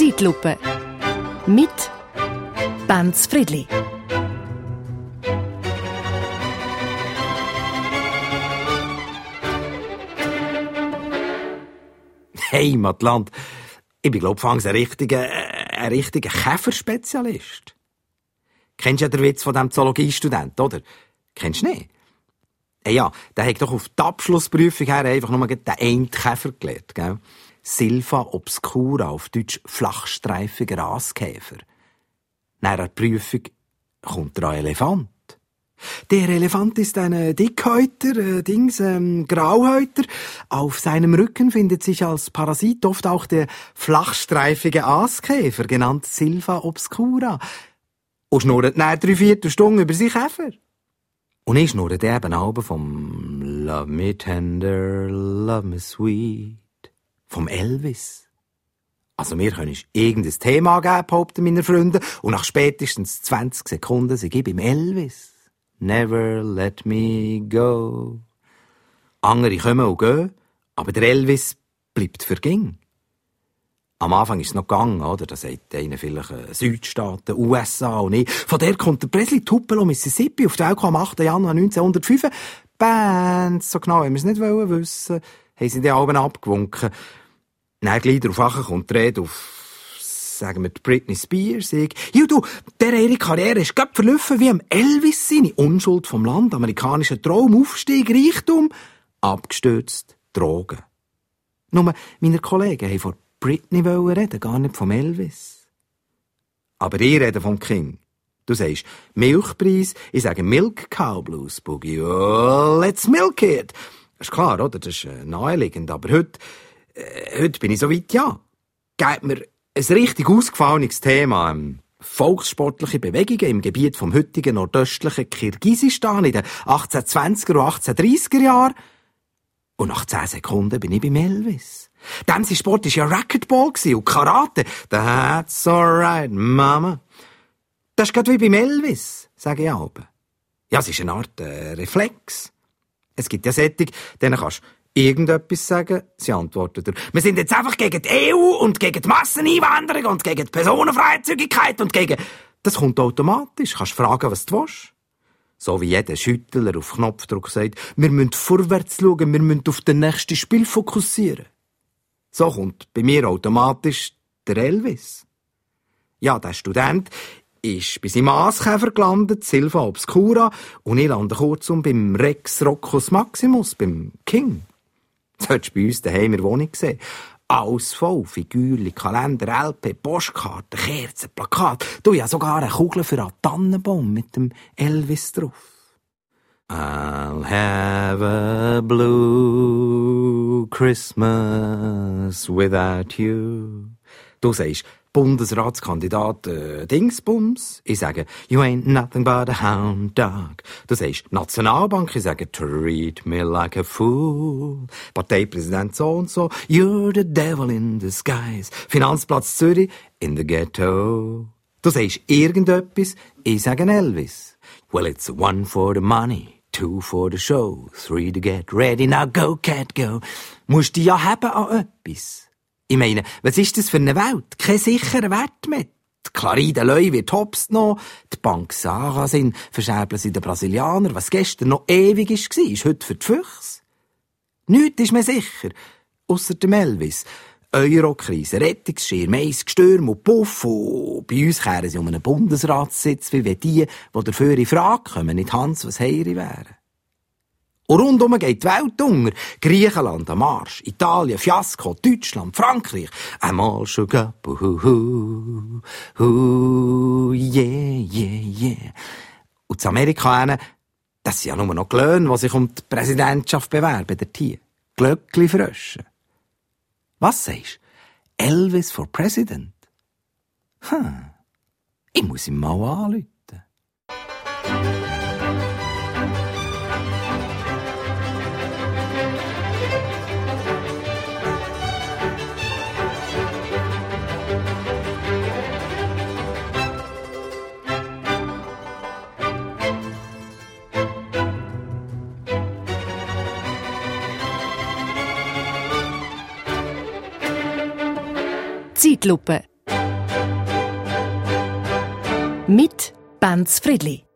Zeitlupe. Mit Benz Friedli. Heimatland. Ich bin, glaube ich, ein richtiger, äh, ein richtiger Käferspezialist. Kennst du ja den Witz von dem Zoologiestudent, oder? Kennst du nicht? Hey, ja, der hat doch auf die Abschlussprüfung her einfach nur den einen Käfer gelernt, gell? Silva obscura, auf Deutsch flachstreifiger Aaskäfer. Nach der Prüfung kommt der Elefant. Der Elefant ist ein Dickhäuter, äh, Dings, ähm, Grauhäuter. Auf seinem Rücken findet sich als Parasit oft auch der flachstreifige Aaskäfer, genannt Silva obscura. Und schnurrt nach drei Viertelstunden über sich Käfer. Und ich schnurre eben Alben vom Love Me Tender, Love Me Sweet, vom Elvis. Also mir können irgendein Thema geben, behaupten meine Freunde, und nach spätestens 20 Sekunden sind ich beim Elvis. Never let me go. Andere kommen und gehen, aber der Elvis bleibt für ging. Am Anfang ist es noch gegangen, oder? Da sagt einer vielleicht äh, Südstaaten, USA und ich. Von der kommt der Presley Tupelo, Mississippi, auf die Welt am 8. Januar 1905. Bands, so genau, wenn wir es nicht wollen wissen, haben sie die Alben abgewunken. Dann gleich darauf kommt die Rede auf sagen wir, Britney Spears. Ja, du, der ihre Karriere ist gerade verlaufen wie am Elvis seine Unschuld vom Land, amerikanischer Traum, Aufstieg, Reichtum, abgestürzt, Drogen. Nur meine Kollegen haben vor Britney reden, gar nicht vom Elvis. Aber ich rede vom King. Du sagst Milchpreis, ich sage Milk Cow Blues Boogie. Oh, let's milk it. Ist klar, oder? Das ist äh, naheliegend. Aber heute, äh, heute bin ich so weit, ja. Gebt mir ein richtig ausgefallenes Thema. Ähm, volkssportliche Bewegungen im Gebiet vom heutigen nordöstlichen Kirgisistan in den 1820er und 1830er Jahren. Und nach 10 Sekunden bin ich beim Elvis. Dem sein Sport war ja Racquetball und Karate. That's alright, Mama. Das ist gerade wie beim Elvis, sage ich auch. Ja, es ist eine Art äh, Reflex. Es gibt ja Sättig, denen kannst irgendetwas sagen? Sie antwortet er. Wir sind jetzt einfach gegen die EU und gegen die Masseneinwanderung und gegen die Personenfreizügigkeit und gegen... Das kommt automatisch. Kannst fragen, was du willst. So wie jeder Schüttler auf Knopfdruck sagt, wir müssen vorwärts schauen, wir müssen auf das nächste Spiel fokussieren. So kommt bei mir automatisch der Elvis. Ja, der Student ist bei seinem Aaskäfer gelandet, Silva Obscura, und ich lande kurzum beim Rex Roccus Maximus, beim King. Das hättest du bei uns daheim in der Wohnung gesehen. Alles voll. Figürchen, Kalender, LP, Postkarten, Kerzen, Plakat. Du, ja sogar eine Kugel für einen Tannenbaum mit dem Elvis drauf. I'll have a blue Christmas without you. Du sagst, Bundesratskandidat äh, Dingsbums. Ich sage, you ain't nothing but a hound dog. Du sagst, Nationalbank. Ich sage, treat me like a fool. Parteipräsident so und so. You're the devil in disguise. Finanzplatz Zürich in the ghetto. Du sagst irgendetwas. Ich sage Elvis. Well, it's one for the money. Two for the show, three to get ready, now go, cat, go. Musst du ja haben an etwas. Ich meine, was ist das für eine Welt? Kein sicherer Wert mehr. Die Claride Leu wird hops noch, die Bank Sarah sind, verschäbeln sie den Brasilianer, was gestern noch ewig war, ist heute für die Füchse. Nichts ist mir sicher, ausser dem Elvis. Eurokrise, Rettungsschirm, Eis, Gestürm und Puff. Und bei uns kehren sie um einen Bundesratssitz, wie wenn die, die dafür in Frage kommen, nicht Hans was Heiri wären. Und rundum geht die Welt unter. Griechenland am Arsch, Italien, Fiasko, Deutschland, Frankreich. Einmal schon gab, hu, hu, yeah, yeah, yeah. Und zu Amerika, das sind ja nur noch Glöhne, die sich um die Präsidentschaft bewerben, der Tier. Glöckli fröschen. Was sagst? Elvis for President? Hm. Ich muss ihn mal anrufen. Zeitlupe. Mit Benz Friedli.